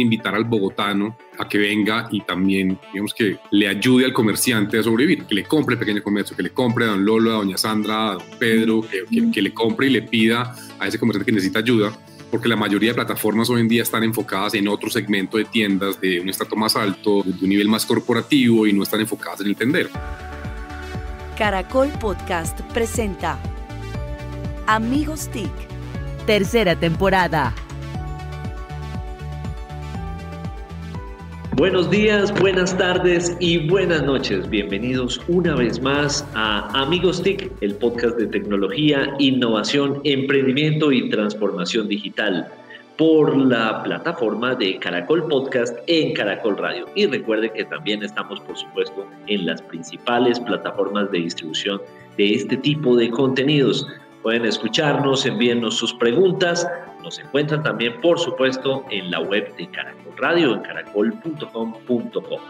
invitar al bogotano a que venga y también, digamos que le ayude al comerciante a sobrevivir, que le compre el pequeño comercio, que le compre a don Lolo, a doña Sandra, a don Pedro, que, que le compre y le pida a ese comerciante que necesita ayuda porque la mayoría de plataformas hoy en día están enfocadas en otro segmento de tiendas de un estrato más alto, de un nivel más corporativo y no están enfocadas en el tender. Caracol Podcast presenta Amigos TIC, tercera temporada. Buenos días, buenas tardes y buenas noches. Bienvenidos una vez más a Amigos TIC, el podcast de tecnología, innovación, emprendimiento y transformación digital por la plataforma de Caracol Podcast en Caracol Radio. Y recuerden que también estamos, por supuesto, en las principales plataformas de distribución de este tipo de contenidos. Pueden escucharnos, envíennos sus preguntas. Nos encuentran también, por supuesto, en la web de Caracol Radio, en caracol.com.co.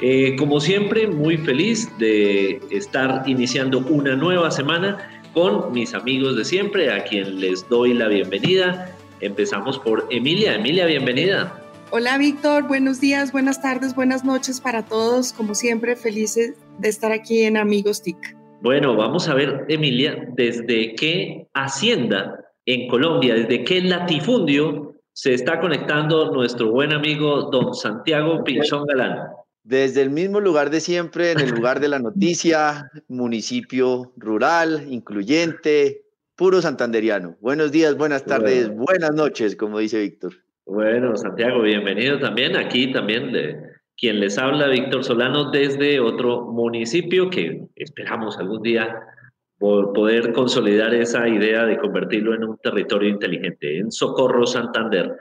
Eh, como siempre, muy feliz de estar iniciando una nueva semana con mis amigos de siempre, a quien les doy la bienvenida. Empezamos por Emilia. Emilia, bienvenida. Hola Víctor, buenos días, buenas tardes, buenas noches para todos. Como siempre, felices de estar aquí en Amigos TIC. Bueno, vamos a ver, Emilia, desde qué hacienda en Colombia, desde qué latifundio se está conectando nuestro buen amigo don Santiago Pinchón Galán. Desde el mismo lugar de siempre, en el lugar de la noticia, municipio rural, incluyente, puro santanderiano. Buenos días, buenas tardes, buenas noches, como dice Víctor. Bueno, Santiago, bienvenido también. Aquí también le, quien les habla, Víctor Solano, desde otro municipio que esperamos algún día poder consolidar esa idea de convertirlo en un territorio inteligente, en Socorro, Santander.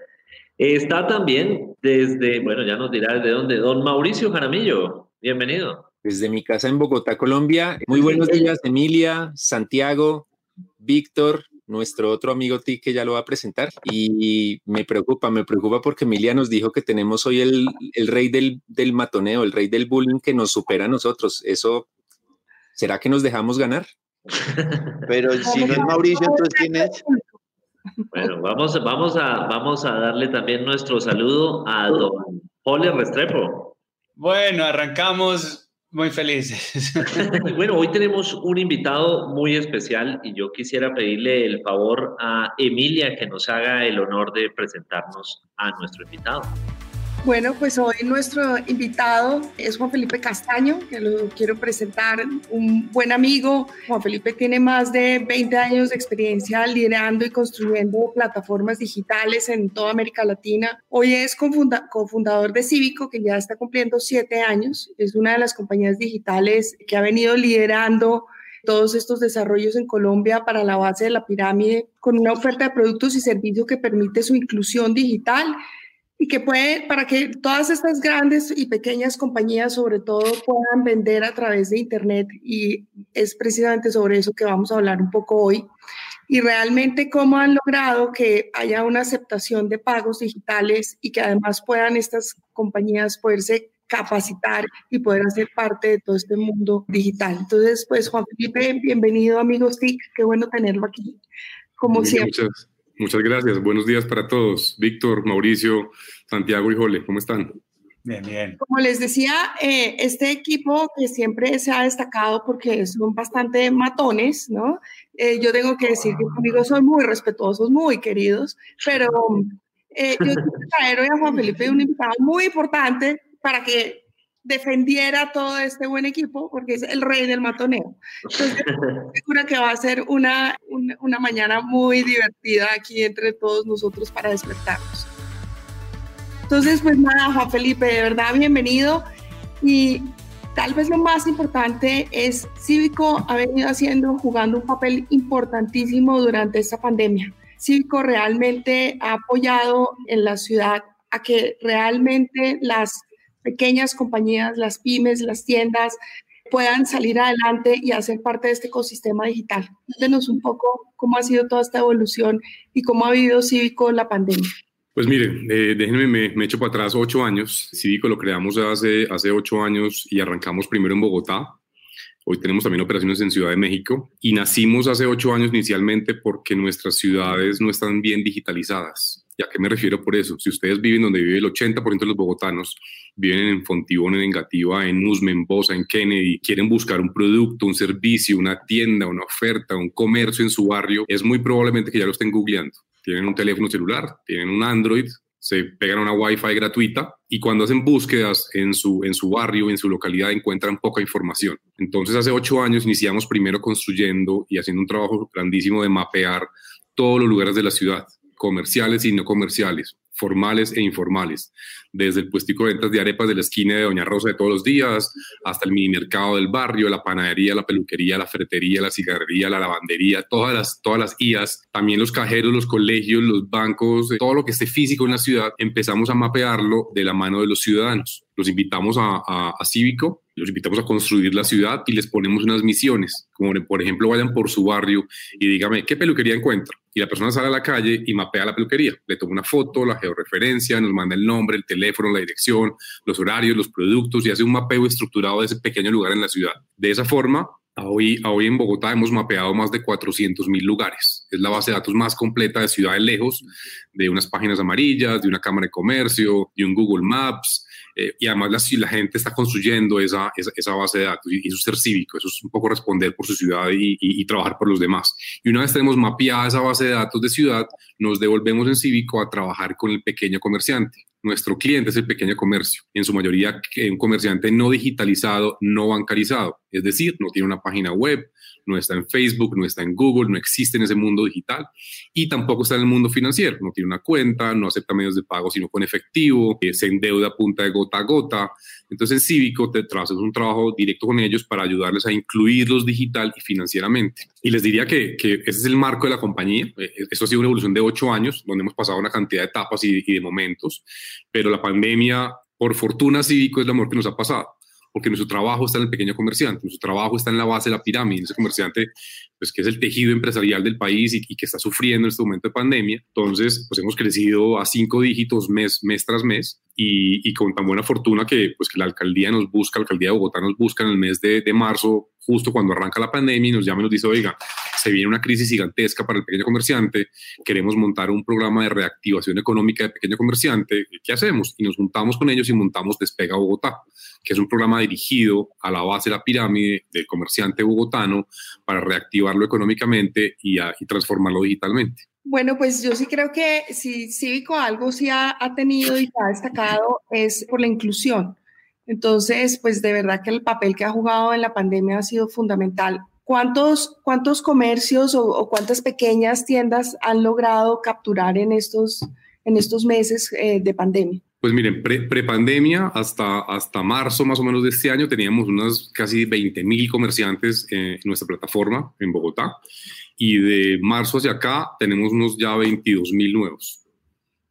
Está también desde, bueno, ya nos dirá de dónde, don Mauricio Jaramillo, bienvenido. Desde mi casa en Bogotá, Colombia. Muy buenos días, Emilia, Santiago, Víctor, nuestro otro amigo Ti que ya lo va a presentar. Y me preocupa, me preocupa porque Emilia nos dijo que tenemos hoy el, el rey del, del, matoneo, el rey del bullying que nos supera a nosotros. ¿Eso será que nos dejamos ganar? Pero si no es Mauricio, entonces ¿quién es? Bueno, vamos, vamos, a, vamos a darle también nuestro saludo a don Ole Restrepo. Bueno, arrancamos muy felices. bueno, hoy tenemos un invitado muy especial y yo quisiera pedirle el favor a Emilia que nos haga el honor de presentarnos a nuestro invitado. Bueno, pues hoy nuestro invitado es Juan Felipe Castaño, que lo quiero presentar, un buen amigo. Juan Felipe tiene más de 20 años de experiencia liderando y construyendo plataformas digitales en toda América Latina. Hoy es cofundador de Cívico, que ya está cumpliendo siete años. Es una de las compañías digitales que ha venido liderando todos estos desarrollos en Colombia para la base de la pirámide con una oferta de productos y servicios que permite su inclusión digital y que puede, para que todas estas grandes y pequeñas compañías sobre todo puedan vender a través de Internet y es precisamente sobre eso que vamos a hablar un poco hoy y realmente cómo han logrado que haya una aceptación de pagos digitales y que además puedan estas compañías poderse capacitar y poder hacer parte de todo este mundo digital. Entonces, pues Juan Felipe, bienvenido amigos TIC, qué bueno tenerlo aquí, como siempre. Muchas gracias. Buenos días para todos. Víctor, Mauricio, Santiago y Jole, ¿cómo están? Bien, bien. Como les decía, eh, este equipo que siempre se ha destacado porque son bastante matones, ¿no? Eh, yo tengo que decir que conmigo son muy respetuosos, muy queridos, pero eh, yo quiero traer hoy a Juan Felipe un invitado muy importante para que defendiera todo este buen equipo porque es el rey del matoneo. Entonces, segura que va a ser una, una, una, mañana muy divertida aquí entre todos nosotros para despertarnos. Entonces, pues nada, Juan Felipe, de verdad, bienvenido. Y tal vez lo más importante es Cívico ha venido haciendo, jugando un papel importantísimo durante esta pandemia. Cívico realmente ha apoyado en la ciudad a que realmente las pequeñas compañías, las pymes, las tiendas puedan salir adelante y hacer parte de este ecosistema digital. Cuéntenos un poco cómo ha sido toda esta evolución y cómo ha vivido Cívico la pandemia. Pues miren, eh, déjenme, me, me, echo para atrás ocho años. Cívico lo creamos hace, hace ocho años y arrancamos primero en Bogotá. Hoy tenemos también operaciones en Ciudad de México y nacimos hace ocho años inicialmente porque nuestras ciudades no están bien digitalizadas. ¿Y a qué me refiero por eso? Si ustedes viven donde vive el 80% de los bogotanos, viven en Fontibón, en Engativa, en Usme, en Bosa, en Kennedy, quieren buscar un producto, un servicio, una tienda, una oferta, un comercio en su barrio, es muy probablemente que ya lo estén googleando. Tienen un teléfono celular, tienen un Android, se pegan una Wi-Fi gratuita y cuando hacen búsquedas en su, en su barrio, en su localidad, encuentran poca información. Entonces, hace ocho años iniciamos primero construyendo y haciendo un trabajo grandísimo de mapear todos los lugares de la ciudad, comerciales y no comerciales, formales e informales, desde el puestico de ventas de arepas de la esquina de Doña Rosa de todos los días, hasta el mini mercado del barrio, la panadería, la peluquería, la ferretería, la cigarrería, la lavandería, todas las, todas las IAS, también los cajeros, los colegios, los bancos, todo lo que esté físico en la ciudad, empezamos a mapearlo de la mano de los ciudadanos. Los invitamos a, a, a Cívico los invitamos a construir la ciudad y les ponemos unas misiones, como por ejemplo vayan por su barrio y dígame qué peluquería encuentra. Y la persona sale a la calle y mapea la peluquería, le toma una foto, la georreferencia, nos manda el nombre, el teléfono, la dirección, los horarios, los productos y hace un mapeo estructurado de ese pequeño lugar en la ciudad. De esa forma, Hoy, hoy en Bogotá hemos mapeado más de 400 mil lugares. Es la base de datos más completa de ciudades lejos, de unas páginas amarillas, de una cámara de comercio, de un Google Maps, eh, y además la, la, gente está construyendo esa, esa, base de datos y, eso es ser cívico, eso es un poco responder por su ciudad y, y, trabajar por los demás. Y una vez tenemos mapeada esa base de datos de ciudad, nos devolvemos en cívico a trabajar con el pequeño comerciante. Nuestro cliente es el pequeño comercio, en su mayoría un comerciante no digitalizado, no bancarizado, es decir, no tiene una página web, no está en Facebook, no está en Google, no existe en ese mundo digital y tampoco está en el mundo financiero, no tiene una cuenta, no acepta medios de pago sino con efectivo, eh, se endeuda a punta de gota a gota. Entonces, en Cívico te haces un trabajo directo con ellos para ayudarles a incluirlos digital y financieramente. Y les diría que, que ese es el marco de la compañía. Eh, esto ha sido una evolución de ocho años, donde hemos pasado una cantidad de etapas y, y de momentos, pero la pandemia, por fortuna, Cívico es lo mejor que nos ha pasado porque nuestro trabajo está en el pequeño comerciante, nuestro trabajo está en la base de la pirámide, ese comerciante, pues que es el tejido empresarial del país y, que está sufriendo en este momento de pandemia. Entonces, pues hemos crecido a cinco dígitos mes, mes tras mes y, con tan buena fortuna que, pues que la alcaldía nos busca, la alcaldía de Bogotá nos busca en el mes de, de marzo, justo cuando arranca la pandemia y nos llama y nos dice, oiga, se viene una crisis gigantesca para el pequeño comerciante, queremos montar un programa de reactivación económica de pequeño comerciante, ¿qué hacemos? Y nos juntamos con ellos y montamos Despega Bogotá que es un programa dirigido a la base de la pirámide del comerciante bogotano para reactivarlo económicamente y, transformarlo digitalmente. Bueno, pues yo sí creo que si Cívico algo sí ha, ha, tenido y ha destacado es por la inclusión. Entonces, pues de verdad que el papel que ha jugado en la pandemia ha sido fundamental. ¿Cuántos, cuántos comercios o, cuántas pequeñas tiendas han logrado capturar en estos, en estos meses eh, de pandemia? Pues miren, pre-pandemia hasta, hasta marzo más o menos de este año teníamos unas casi 20 mil comerciantes en nuestra plataforma en Bogotá y de marzo hacia acá tenemos unos ya 22 mil nuevos.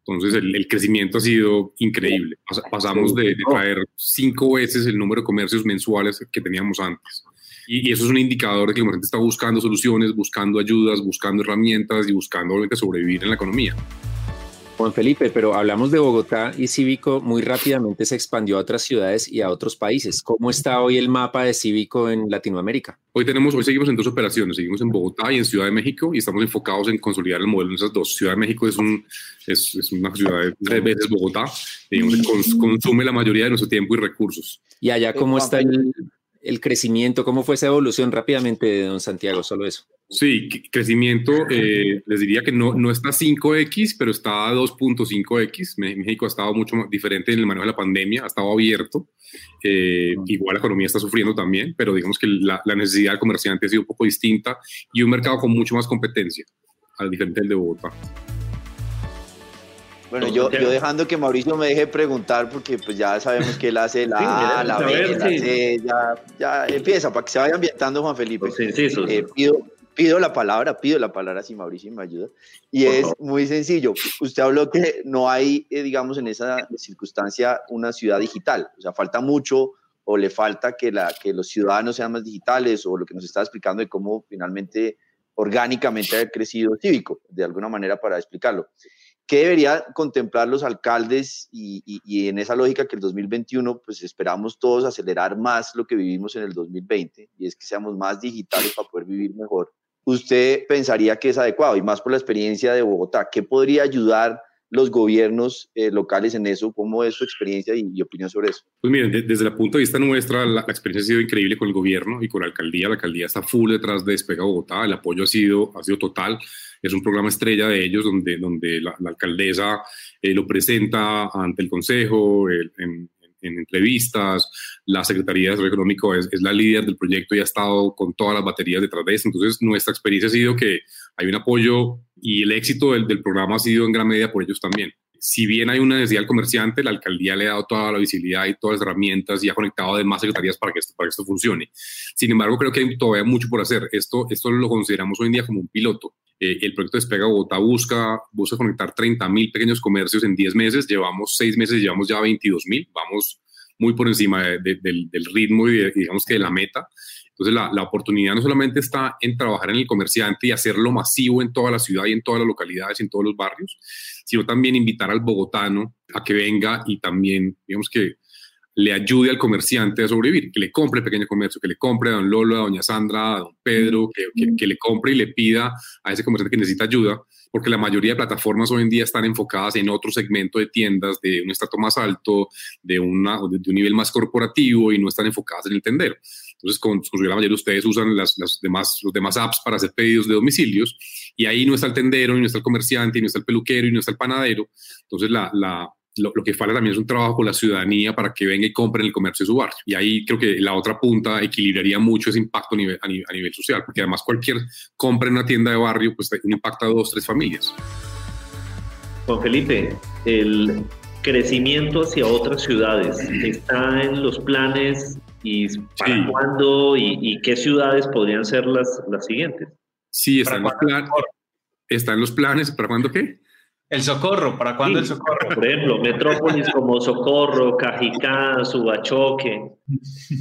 Entonces el, crecimiento ha sido increíble. pasamos de, traer cinco veces el número de comercios mensuales que teníamos antes. Y, eso es un indicador de que el comerciante está buscando soluciones, buscando ayudas, buscando herramientas y buscando obviamente sobrevivir en la economía. Juan Felipe, pero hablamos de Bogotá y Cívico muy rápidamente se expandió a otras ciudades y a otros países. ¿Cómo está hoy el mapa de Cívico en Latinoamérica? Hoy tenemos, hoy seguimos en dos operaciones, seguimos en Bogotá y en Ciudad de México y estamos enfocados en consolidar el modelo en esas dos. Ciudad de México es, un, es, es una ciudad de tres veces Bogotá, digamos, consume la mayoría de nuestro tiempo y recursos. ¿Y allá cómo está el, el crecimiento? ¿Cómo fue esa evolución rápidamente de don Santiago? Solo eso. Sí, crecimiento, eh, les diría que no, no está 5X, pero está 2.5X. México ha estado mucho más diferente en el manejo de la pandemia, ha estado abierto. Eh, igual la economía está sufriendo también, pero digamos que la, necesidad del comerciante ha sido un poco distinta y un mercado con mucho más competencia, al diferente del de Bogotá. Bueno, yo, yo dejando que Mauricio me deje preguntar, porque pues ya sabemos que él hace la A, la B, la C, ya, ya empieza, para que se vaya ambientando Juan Felipe. Sí, sí, eh, pido, pido la palabra, pido la palabra si Mauricio me ayuda. Y es muy sencillo. Usted habló que no hay, eh, digamos, en esa circunstancia una ciudad digital. O sea, falta mucho o le falta que, la, que los ciudadanos sean más digitales o lo que nos está explicando de cómo finalmente orgánicamente ha crecido cívico, de alguna manera para explicarlo. ¿Qué debería contemplar los alcaldes y, y, en esa lógica que el 2021, pues esperamos todos acelerar más lo que vivimos en el 2020 y es que seamos más digitales para poder vivir mejor? usted pensaría que es adecuado y más por la experiencia de Bogotá? ¿Qué podría ayudar los gobiernos eh, locales en eso? ¿Cómo es su experiencia y, opinión sobre eso? Pues miren, desde el punto de vista nuestra, la, experiencia ha sido increíble con el gobierno y con la alcaldía. La alcaldía está full detrás de Despega Bogotá, el apoyo ha sido, ha sido total. Es un programa estrella de ellos donde, donde la, alcaldesa eh, lo presenta ante el consejo, en, en entrevistas, la Secretaría de Desarrollo Económico es, la líder del proyecto y ha estado con todas las baterías detrás de eso. Entonces, nuestra experiencia ha sido que hay un apoyo y el éxito del programa ha sido en gran medida por ellos también si bien hay una necesidad del comerciante, la alcaldía le ha dado toda la visibilidad y todas las herramientas y ha conectado además secretarías para que esto, para que esto funcione. Sin embargo, creo que hay todavía mucho por hacer. Esto, esto lo consideramos hoy en día como un piloto. Eh, el proyecto Despega Bogotá busca, busca conectar 30 mil pequeños comercios en 10 meses. Llevamos 6 meses, llevamos ya 22 mil. Vamos muy por encima del, ritmo y digamos que de la meta. Entonces, la, la, oportunidad no solamente está en trabajar en el comerciante y hacerlo masivo en toda la ciudad y en todas las localidades, y en todos los barrios, sino también invitar al bogotano a que venga y también, digamos que le ayude al comerciante a sobrevivir, que le compre el pequeño comercio, que le compre a don Lolo, a doña Sandra, a don Pedro, que, que, que le compre y le pida a ese comerciante que necesita ayuda porque la mayoría de plataformas hoy en día están enfocadas en otro segmento de tiendas de un estrato más alto, de, una, de un nivel más corporativo y no están enfocadas en el tender. Entonces, con, con la mayoría de ustedes usan las, las, demás, los demás apps para hacer pedidos de domicilios y ahí no está el tendero, y no está el comerciante, y no está el peluquero, y no está el panadero. Entonces, la, la, lo, que falta también es un trabajo con la ciudadanía para que venga y compre en el comercio de su barrio. Y ahí creo que la otra punta equilibraría mucho ese impacto a nivel, a nivel, social, porque además cualquier compra en una tienda de barrio pues impacta a dos, tres familias. Juan Felipe, el crecimiento hacia otras ciudades está en los planes y para cuándo y, qué ciudades podrían ser las, las siguientes. Sí, está en, los planes, está en los planes. ¿Para cuándo qué? El Socorro, ¿para cuándo el Socorro? Por ejemplo, metrópolis como Socorro, Cajicá, Subachoque.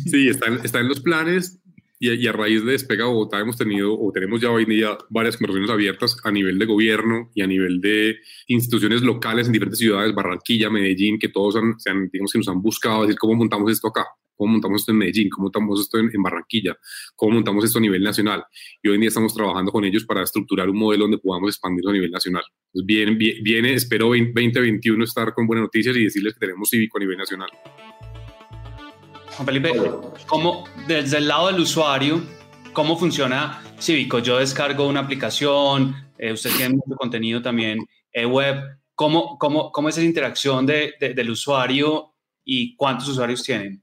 Sí, están, en los planes y, a raíz de Despega Bogotá hemos tenido o tenemos ya hoy en día varias conversaciones abiertas a nivel de gobierno y a nivel de instituciones locales en diferentes ciudades, Barranquilla, Medellín, que todos han, digamos que nos han buscado decir cómo montamos esto acá cómo montamos esto en Medellín, cómo montamos esto en, Barranquilla, cómo montamos esto a nivel nacional. Y hoy en día estamos trabajando con ellos para estructurar un modelo donde podamos expandirlo a nivel nacional. Entonces, viene, viene, espero 2021 estar con buenas noticias y decirles que tenemos cívico a nivel nacional. Juan Felipe, ¿cómo desde el lado del usuario, cómo funciona Cívico? Yo descargo una aplicación, eh, usted tiene mucho contenido también eh, web. ¿Cómo, cómo, ¿Cómo es esa interacción de, del usuario y cuántos usuarios tienen?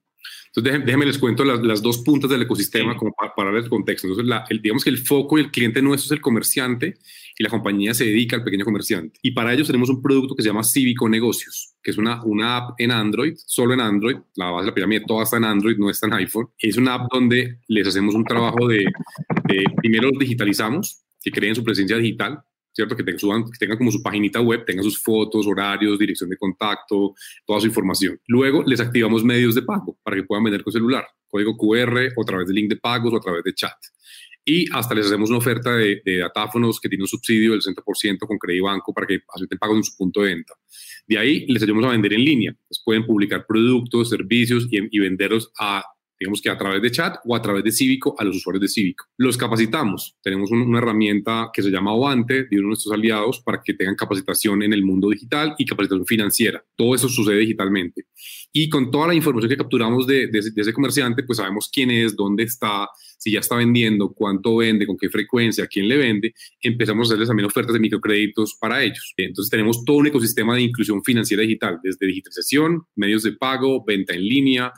Entonces, déjenme les cuento las, dos puntas del ecosistema como para, para, el contexto. Entonces, el, digamos que el foco y el cliente nuestro es el comerciante y la compañía se dedica al pequeño comerciante. Y para ello tenemos un producto que se llama Cívico Negocios, que es una, una app en Android, solo en Android. La base de la pirámide toda está en Android, no está en iPhone. Es una app donde les hacemos un trabajo de, de primero los digitalizamos, que creen su presencia digital, ¿cierto? Que tengan, como su paginita web, tengan sus fotos, horarios, dirección de contacto, toda su información. Luego les activamos medios de pago para que puedan vender con celular, código QR o a través de link de pagos o a través de chat. Y hasta les hacemos una oferta de, datáfonos que tiene un subsidio del 60% con Banco para que acepten pagos en su punto de venta. De ahí les ayudamos a vender en línea. Les pueden publicar productos, servicios y, y venderlos a digamos que a través de chat o a través de Cívico a los usuarios de Cívico. Los capacitamos. Tenemos una herramienta que se llama Ovante de uno de nuestros aliados para que tengan capacitación en el mundo digital y capacitación financiera. Todo eso sucede digitalmente. Y con toda la información que capturamos de, de, ese comerciante, pues sabemos quién es, dónde está, si ya está vendiendo, cuánto vende, con qué frecuencia, quién le vende, empezamos a hacerles también ofertas de microcréditos para ellos. Entonces tenemos todo un ecosistema de inclusión financiera digital, desde digitalización, medios de pago, venta en línea,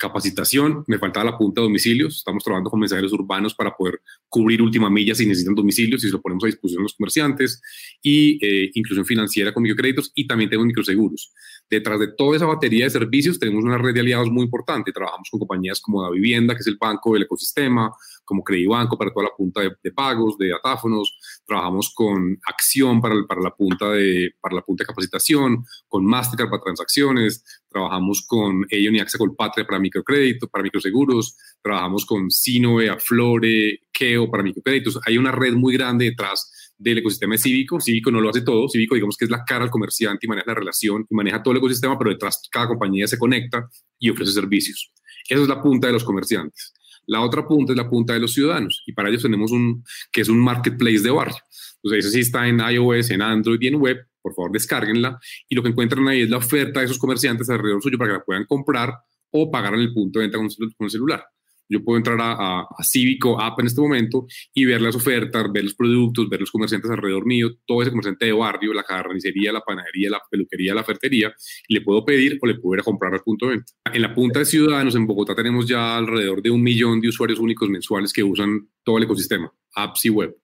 capacitación, me faltaba la punta de domicilios, estamos trabajando con mensajeros urbanos para poder cubrir última milla si necesitan domicilios y se lo ponemos a disposición de los comerciantes, y eh, inclusión financiera con microcréditos y también tenemos microseguros. Detrás de toda esa batería de servicios tenemos una red de aliados muy importante, trabajamos con compañías como Da Vivienda, que es el banco del ecosistema, como Credibanco para toda la punta de, pagos, de datáfonos, trabajamos con Acción para, para, la punta de, para la punta de capacitación, con Mastercard para transacciones, trabajamos con Elon y Axa Colpatria para microcrédito, para microseguros, trabajamos con Sinoe, Aflore, Keo para microcréditos. Hay una red muy grande detrás del ecosistema Cívico. Cívico no lo hace todo. Cívico, digamos que es la cara al comerciante y maneja la relación y maneja todo el ecosistema, pero detrás cada compañía se conecta y ofrece servicios. Esa es la punta de los comerciantes. La otra punta es la punta de los ciudadanos y para ellos tenemos un que es un marketplace de barrio. Entonces, ese sí está en iOS, en Android y en web por favor descárguenla y lo que encuentran ahí es la oferta de esos comerciantes alrededor suyo para que la puedan comprar o pagar en el punto de venta con, el celular. Yo puedo entrar a, a, Cívico App en este momento y ver las ofertas, ver los productos, ver los comerciantes alrededor mío, todo ese comerciante de barrio, la carnicería, la panadería, la peluquería, la ferretería, y le puedo pedir o le puedo ir a comprar al punto de venta. En la punta de ciudadanos, en Bogotá, tenemos ya alrededor de un millón de usuarios únicos mensuales que usan todo el ecosistema, apps y web.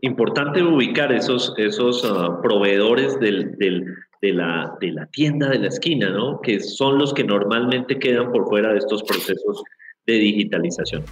Importante ubicar esos, esos ah, proveedores del, de, la, de la tienda de la esquina, ¿no? Que son los que normalmente quedan por fuera de estos procesos de digitalización.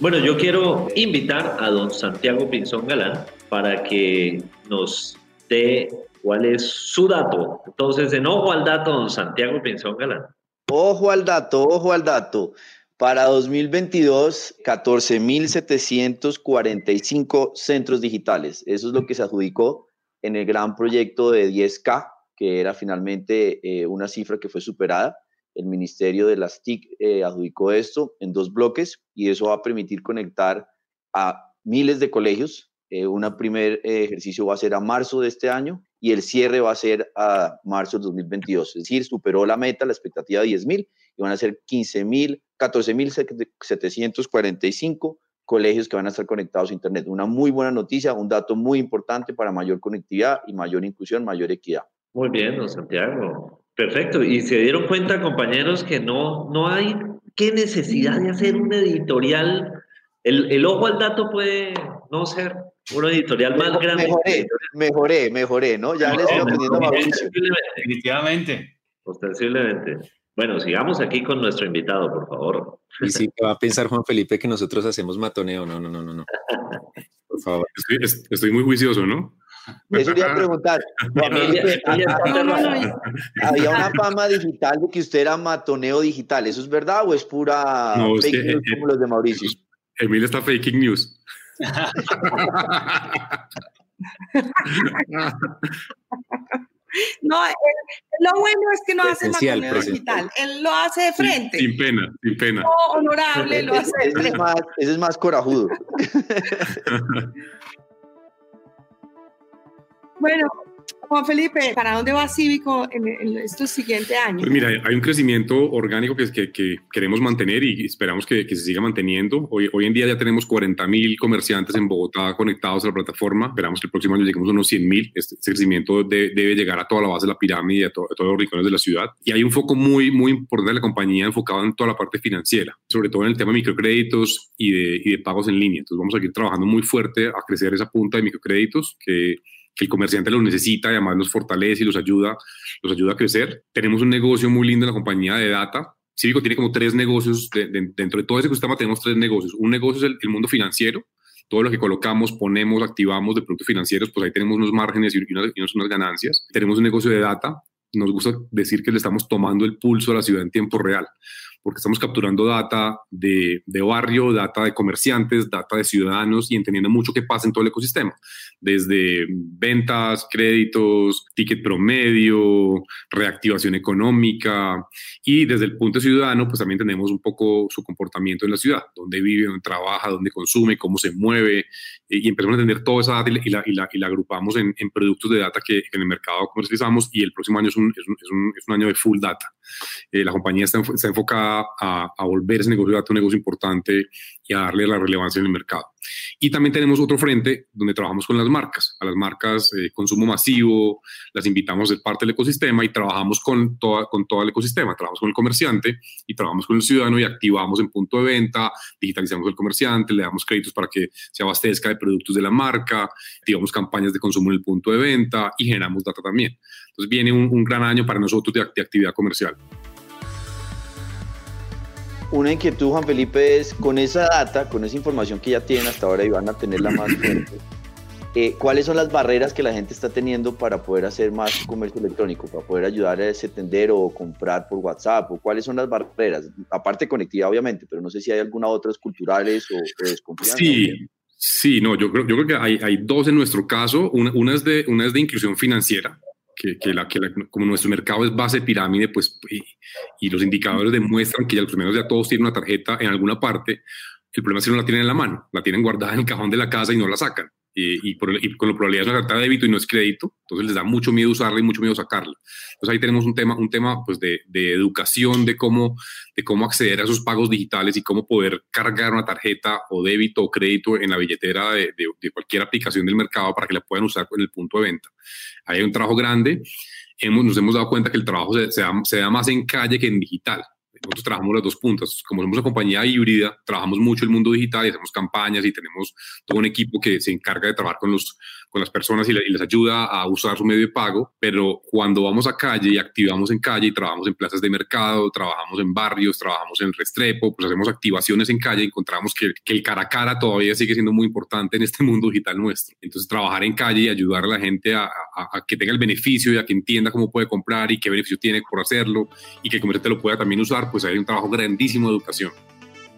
Bueno, yo quiero invitar a don Santiago Pinzón Galán para que nos dé cuál es su dato. Entonces, en ojo al dato, don Santiago Pinzón Galán. Ojo al dato, ojo al dato. Para 2022, 14.745 centros digitales. Eso es lo que se adjudicó en el gran proyecto de 10K, que era finalmente eh, una cifra que fue superada. El Ministerio de las TIC eh, adjudicó esto en dos bloques y eso va a permitir conectar a miles de colegios. Eh, un primer ejercicio va a ser a marzo de este año y el cierre va a ser a marzo de 2022. Es decir, superó la meta, la expectativa de 10.000 y van a ser 15.000 14.745 colegios que van a estar conectados a Internet. Una muy buena noticia, un dato muy importante para mayor conectividad y mayor inclusión, mayor equidad. Muy bien, don Santiago. Perfecto. Y se dieron cuenta, compañeros, que no, no hay qué necesidad de hacer un editorial. El, el ojo al dato puede no ser un editorial más grande. Mejoré, mejoré, mejoré, ¿no? Ya les estoy aprendiendo a. Definitivamente. Ostensiblemente. Bueno, sigamos aquí con nuestro invitado, por favor. Y sí, va a pensar Juan Felipe que nosotros hacemos matoneo. No, no, no, no, no. Por favor. Estoy, muy juicioso, ¿no? Eso quería preguntar. había una fama digital de que usted era matoneo digital. ¿Eso es verdad o es pura fake news como los de Mauricio? Emilio está fake news. No, lo bueno es que no hace matoneo digital, él lo hace de frente. Sin, pena, sin pena. No, honorable, lo hace de frente. Es más, ese es más corajudo. Bueno, Juan Felipe, ¿para dónde va Cívico en, estos siguientes años? Pues mira, hay un crecimiento orgánico que, que, que queremos mantener y esperamos que, que, se siga manteniendo. Hoy, hoy en día ya tenemos 40 mil comerciantes en Bogotá conectados a la plataforma. Esperamos que el próximo año lleguemos a unos 100 mil. Este, este, crecimiento debe llegar a toda la base de la pirámide y a, todos los rincones de la ciudad. Y hay un foco muy, muy importante de la compañía enfocado en toda la parte financiera, sobre todo en el tema de microcréditos y de, y de pagos en línea. Entonces vamos a seguir trabajando muy fuerte a crecer esa punta de microcréditos que que el comerciante los necesita y además los fortalece y los ayuda, los ayuda a crecer. Tenemos un negocio muy lindo en la compañía de data. Cívico tiene como tres negocios, dentro de todo ese ecosistema tenemos tres negocios. Un negocio es el, mundo financiero, todo lo que colocamos, ponemos, activamos de productos financieros, pues ahí tenemos unos márgenes y unas, y unas ganancias. Tenemos un negocio de data, nos gusta decir que le estamos tomando el pulso a la ciudad en tiempo real porque estamos capturando data de, de, barrio, data de comerciantes, data de ciudadanos y entendiendo mucho qué pasa en todo el ecosistema, desde ventas, créditos, ticket promedio, reactivación económica. Y desde el punto ciudadano, pues también tenemos un poco su comportamiento en la ciudad, dónde vive, dónde trabaja, dónde consume, cómo se mueve y empezamos a entender toda esa data y la, y la, y la agrupamos en, en, productos de data que, en el mercado comercializamos y el próximo año es un, es un, es un, es un año de full data. Eh, la compañía está, está enfocada a, a, volver ese negocio de un negocio importante y a darle la relevancia en el mercado. Y también tenemos otro frente donde trabajamos con las marcas, a las marcas eh, consumo masivo, las invitamos a ser parte del ecosistema y trabajamos con, toda, con todo el ecosistema, trabajamos con el comerciante y trabajamos con el ciudadano y activamos en punto de venta, digitalizamos el comerciante, le damos créditos para que se abastezca de productos de la marca, activamos campañas de consumo en el punto de venta y generamos data también. Entonces viene un, un gran año para nosotros de, de actividad comercial. Una inquietud, Juan Felipe, es con esa data, con esa información que ya tienen hasta ahora y van a tenerla más fuerte, eh, ¿cuáles son las barreras que la gente está teniendo para poder hacer más comercio electrónico, para poder ayudar a ese tender o comprar por WhatsApp? ¿O ¿Cuáles son las barreras? Aparte de conectividad, obviamente, pero no sé si hay alguna otras culturales o, de desconfianza. Sí, sí, no, yo creo, yo creo que hay, hay dos en nuestro caso. Una, una, es de, una es de inclusión financiera que, la, que como nuestro mercado es base pirámide, pues, y, los indicadores demuestran que ya los primeros ya todos tienen una tarjeta en alguna parte, el problema es que no la tienen en la mano, la tienen guardada en el cajón de la casa y no la sacan. Y, con la probabilidad de una carta de débito y no es crédito, entonces les da mucho miedo usarla y mucho miedo sacarla. Entonces ahí tenemos un tema, un tema pues de, de, educación de cómo, de cómo acceder a esos pagos digitales y cómo poder cargar una tarjeta o débito o crédito en la billetera de, de cualquier aplicación del mercado para que la puedan usar en el punto de venta. Ahí hay un trabajo grande. Hemos, nos hemos dado cuenta que el trabajo se, se, da, se da más en calle que en digital nosotros trabajamos las dos puntas. Como somos una compañía híbrida, trabajamos mucho el mundo digital y hacemos campañas y tenemos todo un equipo que se encarga de trabajar con, los, con las personas y, les ayuda a usar su medio de pago. Pero cuando vamos a calle y activamos en calle y trabajamos en plazas de mercado, trabajamos en barrios, trabajamos en Restrepo, pues hacemos activaciones en calle, encontramos que, que el cara a cara todavía sigue siendo muy importante en este mundo digital nuestro. Entonces, trabajar en calle y ayudar a la gente a, a, que tenga el beneficio y a que entienda cómo puede comprar y qué beneficio tiene por hacerlo y que el comerciante lo pueda también usar pues hay un trabajo grandísimo de educación.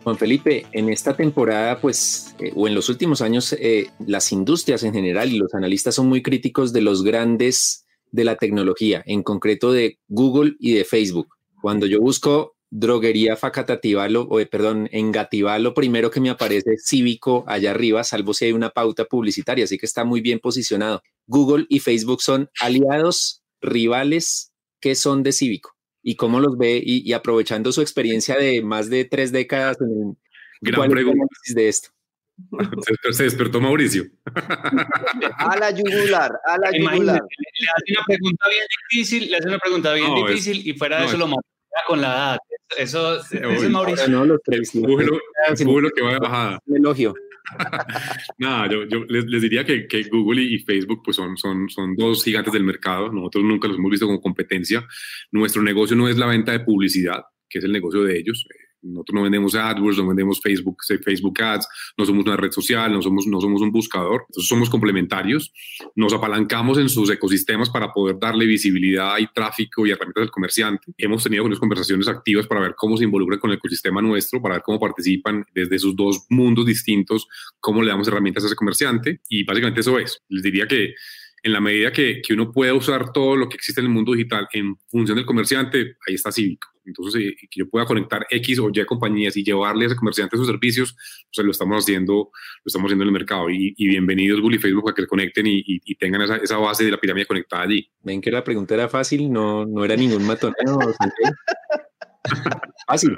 Juan Felipe, en esta temporada, pues, eh, o en los últimos años, eh, las industrias en general y los analistas son muy críticos de los grandes de la tecnología, en concreto de Google y de Facebook. Cuando yo busco droguería Facatativalo, o eh, perdón, en lo primero que me aparece Cívico allá arriba, salvo si hay una pauta publicitaria, así que está muy bien posicionado. Google y Facebook son aliados, rivales, que son de Cívico y cómo los ve y, aprovechando su experiencia de más de tres décadas en Gran pregunta. de esto. Se, despertó Mauricio. A la yugular, a la yugular. Le, hace una pregunta bien difícil, le hace una pregunta bien difícil y fuera de eso lo mata con la edad. Eso, es Mauricio. No, los tres. Lo que va de bajada. elogio. Nada, yo, les, diría que, Google y, Facebook pues son, son, son dos gigantes del mercado. Nosotros nunca los hemos visto como competencia. Nuestro negocio no es la venta de publicidad, que es el negocio de ellos. Nosotros no vendemos AdWords, no vendemos Facebook, Facebook Ads, no somos una red social, no somos, no somos un buscador. Somos complementarios. Nos apalancamos en sus ecosistemas para poder darle visibilidad y tráfico y herramientas al comerciante. Hemos tenido unas conversaciones activas para ver cómo se involucran con el ecosistema nuestro, para ver cómo participan desde sus dos mundos distintos, cómo le damos herramientas a ese comerciante. Y básicamente eso es. Les diría que en la medida que, que, uno pueda usar todo lo que existe en el mundo digital en función del comerciante, ahí está Cívico. Entonces, eh, que yo pueda conectar X o Y compañías y llevarle a ese comerciante sus servicios, pues lo estamos haciendo, lo estamos haciendo en el mercado. Y, bienvenidos Google y Facebook a que le conecten y, y, tengan esa, esa, base de la pirámide conectada allí. Ven que la pregunta era fácil, no, no era ningún matón. fácil.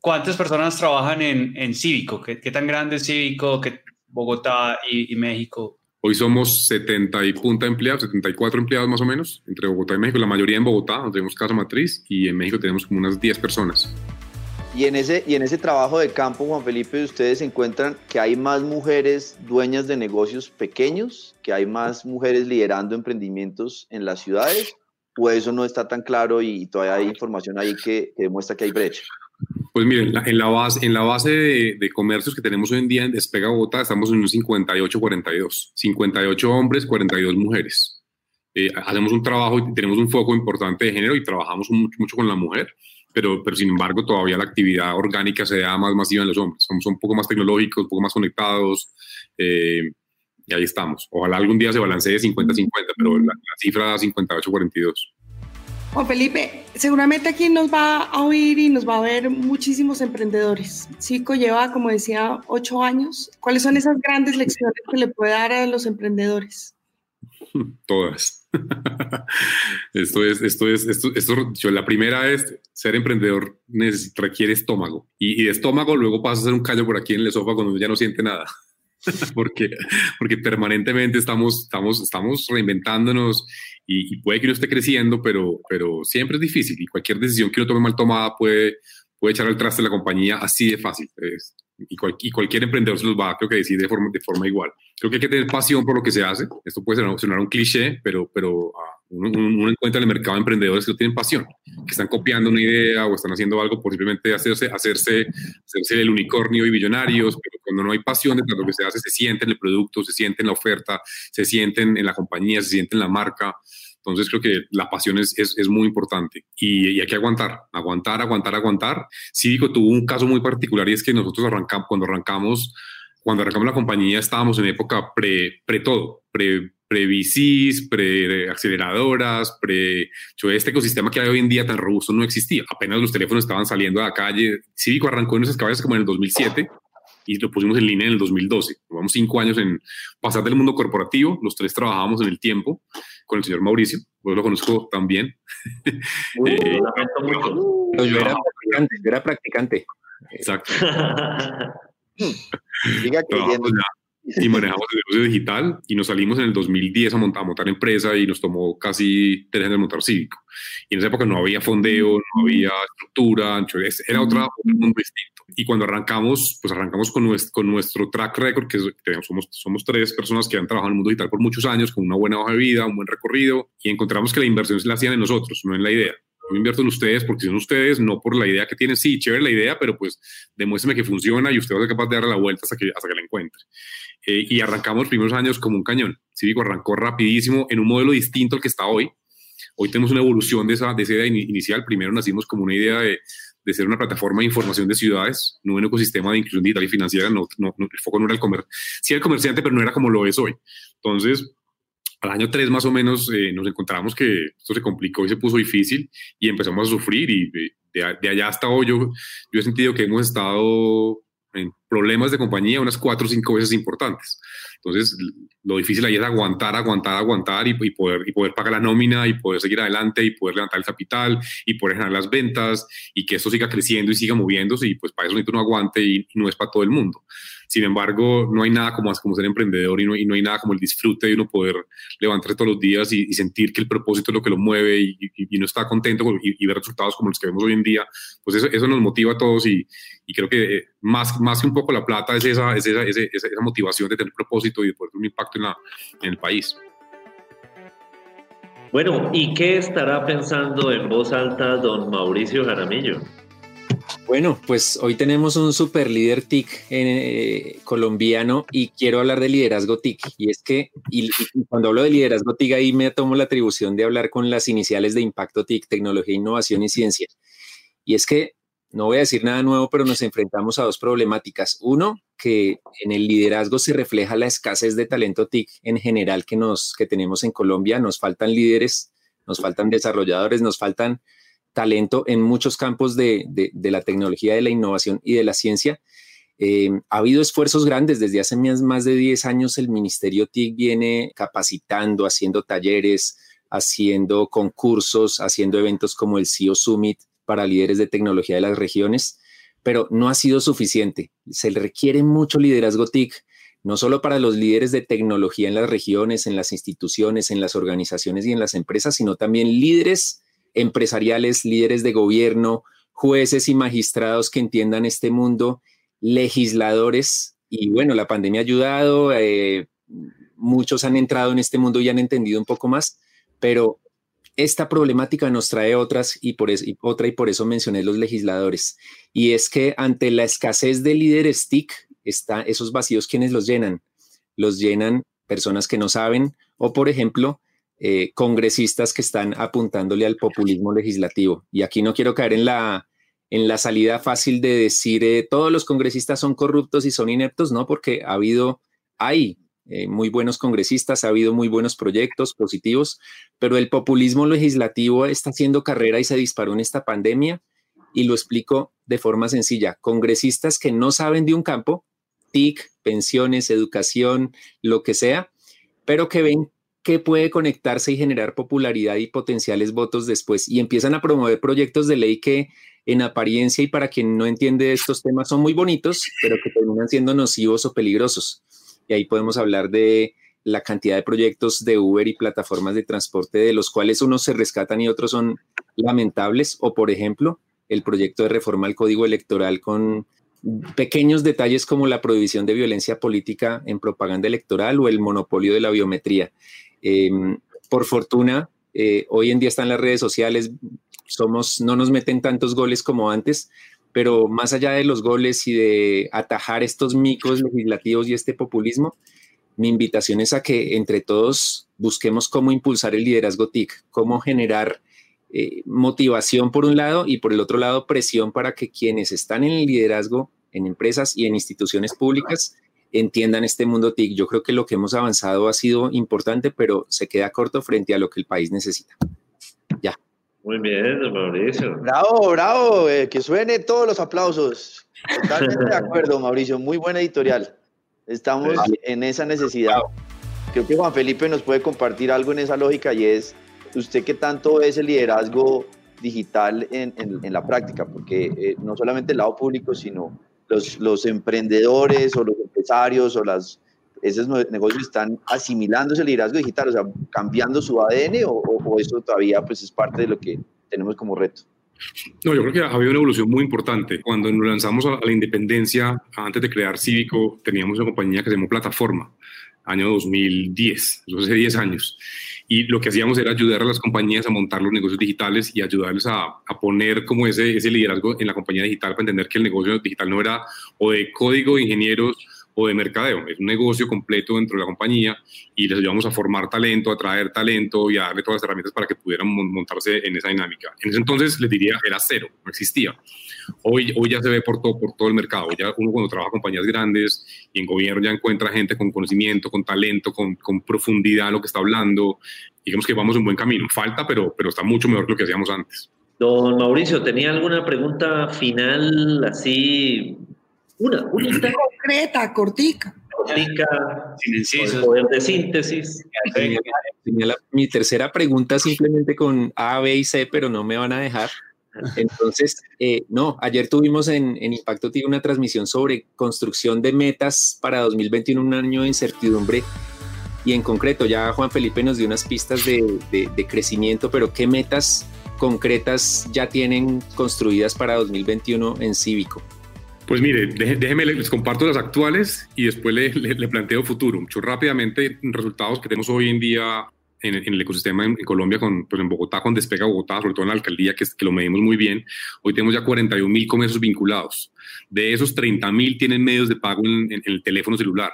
¿Cuántas personas trabajan en, en Cívico? ¿Qué, ¿Qué, tan grande es Cívico? ¿Qué, Bogotá y, y México? Hoy somos 70 y punta empleados, 74 empleados más o menos, entre Bogotá y México. La mayoría en Bogotá, donde tenemos casa matriz, y en México tenemos como unas 10 personas. Y en, ese, y en ese trabajo de campo, Juan Felipe, ustedes encuentran que hay más mujeres dueñas de negocios pequeños, que hay más mujeres liderando emprendimientos en las ciudades, o eso no está tan claro y todavía hay información ahí que, que demuestra que hay brecha. Pues miren, en la base, en la base de, comercios que tenemos hoy en día en Despega Bogotá estamos en un 58-42. 58 hombres, 42 mujeres. Eh, hacemos un trabajo y tenemos un foco importante de género y trabajamos mucho, mucho con la mujer, pero, pero sin embargo todavía la actividad orgánica se da más masiva en los hombres. Somos un poco más tecnológicos, un poco más conectados. Eh, y ahí estamos. Ojalá algún día se balancee 50-50, pero la, la cifra 58-42. Juan Felipe, seguramente aquí nos va a oír y nos va a ver muchísimos emprendedores. Cico lleva, como decía, ocho años. ¿Cuáles son esas grandes lecciones que le puede dar a los emprendedores? Todas. esto es, esto es, esto, esto yo, la primera es ser emprendedor requiere estómago y, de estómago luego pasa a ser un callo por aquí en el esófago cuando ya no siente nada. porque, porque permanentemente estamos, estamos, estamos reinventándonos y, puede que uno esté creciendo, pero, pero siempre es difícil y cualquier decisión que uno tome mal tomada puede, puede echar al traste de la compañía así de fácil. y, cualquier emprendedor se los va, creo que decir de forma, de forma igual. Creo que hay que tener pasión por lo que se hace. Esto puede sonar, un cliché, pero, pero ah, uno, encuentra en el mercado emprendedores que no tienen pasión, que están copiando una idea o están haciendo algo por simplemente hacerse, hacerse, hacerse el unicornio y millonarios, pero cuando no hay pasión detrás de lo que se hace, se siente en el producto, se siente en la oferta, se sienten en la compañía, se siente en la marca. Entonces creo que la pasión es, es, es muy importante y, hay que aguantar, aguantar, aguantar, aguantar. Cívico tuvo un caso muy particular y es que nosotros arrancamos, cuando arrancamos, cuando arrancamos la compañía estábamos en época pre, pre todo, pre pre-VCs, pre-aceleradoras, pre... Este ecosistema que hay hoy en día tan robusto no existía. Apenas los teléfonos estaban saliendo a la calle. Cívico arrancó en esas cabezas como en el 2007 y lo pusimos en línea en el 2012. Llevamos cinco años en pasar del mundo corporativo, los tres trabajábamos en el tiempo con el señor Mauricio, yo lo conozco también. Eh, yo era practicante, yo era practicante. Exacto. Que y manejamos el negocio digital y nos salimos en el 2010 a montar, a montar empresa y nos tomó casi tres años montar Cívico. Y en esa época no había fondeo, no había estructura, era otra, otro mundo distinto. Y cuando arrancamos, pues arrancamos con nuestro, track record, que somos, somos tres personas que han trabajado en el mundo digital por muchos años, con una buena hoja de vida, un buen recorrido, y encontramos que la inversión se la hacían en nosotros, no en la idea yo invierto en ustedes porque son ustedes, no por la idea que tienen. Sí, chévere la idea, pero pues demuéstrame que funciona y usted va a ser capaz de darle la vuelta hasta que, hasta que la encuentre. Eh, y arrancamos los primeros años como un cañón. Cívico arrancó rapidísimo en un modelo distinto al que está hoy. Hoy tenemos una evolución de esa, de esa idea inicial. Primero nacimos como una idea de, de ser una plataforma de información de ciudades, no un ecosistema de inclusión digital y financiera. No, no, el foco no era el comercio. Sí el comerciante, pero no era como lo es hoy. Entonces, al año 3 más o menos eh, nos encontramos que esto se complicó y se puso difícil y empezamos a sufrir y de, de, allá hasta hoy yo, yo he sentido que hemos estado en problemas de compañía unas cuatro o cinco veces importantes. Entonces, lo difícil ahí es aguantar, aguantar, aguantar y, poder, y poder pagar la nómina y poder seguir adelante y poder levantar el capital y poder generar las ventas y que esto siga creciendo y siga moviéndose y pues para eso necesito un aguante y, no es para todo el mundo. Sin embargo, no hay nada como, como ser emprendedor y no, y no hay nada como el disfrute de uno poder levantarse todos los días y, sentir que el propósito es lo que lo mueve y, y no está contento y, ver resultados como los que vemos hoy en día. Pues eso, eso nos motiva a todos y, creo que más, más que un poco la plata es esa, es esa, esa, esa motivación de tener propósito y de poder tener un impacto en, el país. Bueno, ¿y qué estará pensando en voz alta don Mauricio Jaramillo? Bueno, pues hoy tenemos un super líder TIC eh, colombiano y quiero hablar de liderazgo TIC. Y es que y, cuando hablo de liderazgo TIC, ahí me tomo la atribución de hablar con las iniciales de impacto TIC, tecnología, innovación y ciencia. Y es que no voy a decir nada nuevo, pero nos enfrentamos a dos problemáticas. Uno, que en el liderazgo se refleja la escasez de talento TIC en general que, nos, que tenemos en Colombia. Nos faltan líderes, nos faltan desarrolladores, nos faltan talento en muchos campos de, la tecnología, de la innovación y de la ciencia. Eh, ha habido esfuerzos grandes. Desde hace más de 10 años el Ministerio TIC viene capacitando, haciendo talleres, haciendo concursos, haciendo eventos como el CEO Summit para líderes de tecnología de las regiones pero no ha sido suficiente. Se requiere mucho liderazgo TIC, no solo para los líderes de tecnología en las regiones, en las instituciones, en las organizaciones y en las empresas, sino también líderes empresariales, líderes de gobierno, jueces y magistrados que entiendan este mundo, legisladores. Y bueno, la pandemia ha ayudado, eh, muchos han entrado en este mundo y han entendido un poco más, pero esta problemática nos trae otras y por eso, otra y por eso mencioné los legisladores. Y es que ante la escasez de líderes TIC, está, esos vacíos, ¿quiénes los llenan? Los llenan personas que no saben o, por ejemplo, eh, congresistas que están apuntándole al populismo legislativo. Y aquí no quiero caer en la, en la salida fácil de decir eh, todos los congresistas son corruptos y son ineptos, no, porque ha habido, hay eh, muy buenos congresistas, ha habido muy buenos proyectos positivos, pero el populismo legislativo está haciendo carrera y se disparó en esta pandemia y lo explico de forma sencilla. Congresistas que no saben de un campo, TIC, pensiones, educación, lo que sea, pero que ven que puede conectarse y generar popularidad y potenciales votos después y empiezan a promover proyectos de ley que en apariencia y para quien no entiende estos temas son muy bonitos, pero que terminan siendo nocivos o peligrosos y ahí podemos hablar de la cantidad de proyectos de Uber y plataformas de transporte de los cuales unos se rescatan y otros son lamentables, o por ejemplo, el proyecto de reforma al código electoral con pequeños detalles como la prohibición de violencia política en propaganda electoral o el monopolio de la biometría. Em, por fortuna, eh, hoy en día están las redes sociales, somos, no nos meten tantos goles como antes, pero más allá de los goles y de atajar estos micos legislativos y este populismo, mi invitación es a que entre todos busquemos cómo impulsar el liderazgo TIC, cómo generar eh, motivación por un lado y por el otro lado presión para que quienes están en el liderazgo en empresas y en instituciones públicas entiendan este mundo TIC. Yo creo que lo que hemos avanzado ha sido importante, pero se queda corto frente a lo que el país necesita. Muy bien, Mauricio. Bravo, bravo, eh, que suene todos los aplausos. Totalmente de acuerdo, Mauricio. Muy buena editorial. Estamos en esa necesidad. Creo que Juan Felipe nos puede compartir algo en esa lógica y es, ¿usted qué tanto es el liderazgo digital en, en, la práctica? Porque eh, no solamente el lado público, sino los, los emprendedores o los empresarios o las, esos negocios están asimilando ese liderazgo digital, o sea, cambiando su ADN o, o, eso todavía pues es parte de lo que tenemos como reto. No, yo creo que ha habido una evolución muy importante. Cuando nos lanzamos a la independencia, antes de crear Cívico, teníamos una compañía que se llamó Plataforma, año 2010, hace 10 años. Y lo que hacíamos era ayudar a las compañías a montar los negocios digitales y ayudarles a, a poner como ese, ese liderazgo en la compañía digital para entender que el negocio digital no era o de código de ingenieros o de mercadeo. Es un negocio completo dentro de la compañía y les ayudamos a formar talento, a traer talento y a darle todas las herramientas para que pudieran montarse en esa dinámica. En ese entonces les diría era cero, no existía. Hoy, hoy ya se ve por todo, por todo el mercado. Ya uno cuando trabaja en compañías grandes y en gobierno ya encuentra gente con conocimiento, con talento, con, con profundidad en lo que está hablando. Digamos que vamos en buen camino. Falta, pero, pero está mucho mejor que lo que hacíamos antes. Don Mauricio, ¿tenía alguna pregunta final así una, una concreta, cortica. Cortica, sin poder de síntesis. mi tercera pregunta simplemente con A, B y C, pero no me van a dejar. Entonces, eh, no, ayer tuvimos en, en Impacto TV una transmisión sobre construcción de metas para 2021, un año de incertidumbre. Y en concreto, ya Juan Felipe nos dio unas pistas de, de, de crecimiento, pero ¿qué metas concretas ya tienen construidas para 2021 en Cívico? Pues mire, déjeme, les comparto las actuales y después le, le, planteo futuro. Mucho rápidamente, resultados que tenemos hoy en día en, el ecosistema en, Colombia, con, pues en Bogotá, con Despega Bogotá, sobre todo en la alcaldía, que, que lo medimos muy bien. Hoy tenemos ya 41 mil comercios vinculados. De esos, 30 mil tienen medios de pago en, en el teléfono celular.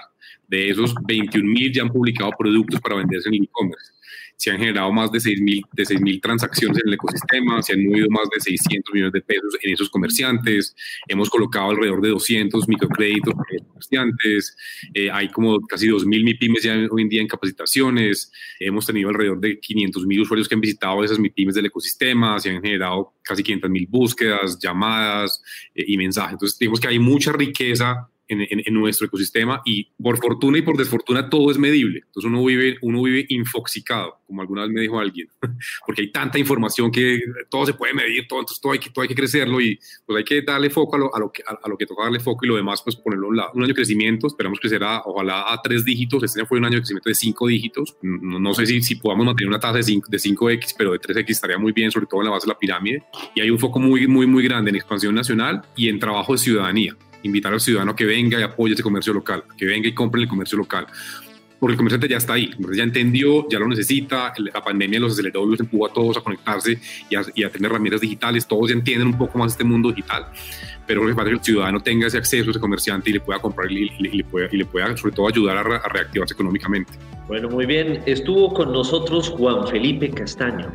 De esos, 21 mil ya han publicado productos para venderse en e-commerce se han generado más de 6.000 de transacciones en el ecosistema, se han movido más de 600 millones de pesos en esos comerciantes, hemos colocado alrededor de 200 microcréditos para los comerciantes, eh, hay como casi 2.000 MIPIMES ya hoy en día en capacitaciones, hemos tenido alrededor de 500.000 usuarios que han visitado esas MIPIMES del ecosistema, se han generado casi 500.000 búsquedas, llamadas eh, y mensajes. Entonces, digamos que hay mucha riqueza en, nuestro ecosistema y por fortuna y por desfortuna todo es medible. Entonces uno vive, uno vive infoxicado, como alguna vez me dijo alguien, porque hay tanta información que todo se puede medir, todo, entonces todo hay que, todo hay que crecerlo y pues hay que darle foco a lo, a lo, que, a, lo que toca darle foco y lo demás pues ponerlo a un lado. Un año de crecimiento, esperamos crecer a, ojalá a tres dígitos, este año fue un año de crecimiento de cinco dígitos, no, no sé si, si podamos mantener una tasa de, 5, de 5X, pero de 3X estaría muy bien, sobre todo en la base de la pirámide y hay un foco muy, muy, muy grande en expansión nacional y en trabajo de ciudadanía invitar al ciudadano a que venga y apoye ese comercio local, que venga y compre el comercio local. Porque el comerciante ya está ahí, ya entendió, ya lo necesita, la pandemia los aceleró y los empujó a todos a conectarse y a, tener herramientas digitales, todos ya entienden un poco más este mundo digital, pero lo que que el ciudadano tenga ese acceso a ese comerciante y le pueda comprar y, le, pueda, y le pueda sobre todo ayudar a, a reactivarse económicamente. Bueno, muy bien, estuvo con nosotros Juan Felipe Castaño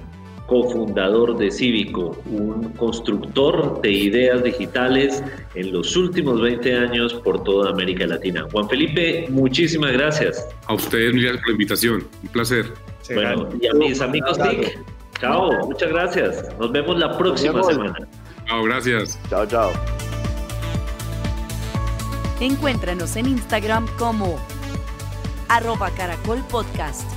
cofundador de Cívico, un constructor de ideas digitales en los últimos 20 años por toda América Latina. Juan Felipe, muchísimas gracias. A ustedes, gracias por la invitación. Un placer. bueno, y a mis amigos TIC, chao, muchas gracias. Nos vemos la próxima semana. Chao, gracias. Chao, chao. Encuéntranos en Instagram como arroba caracol podcast.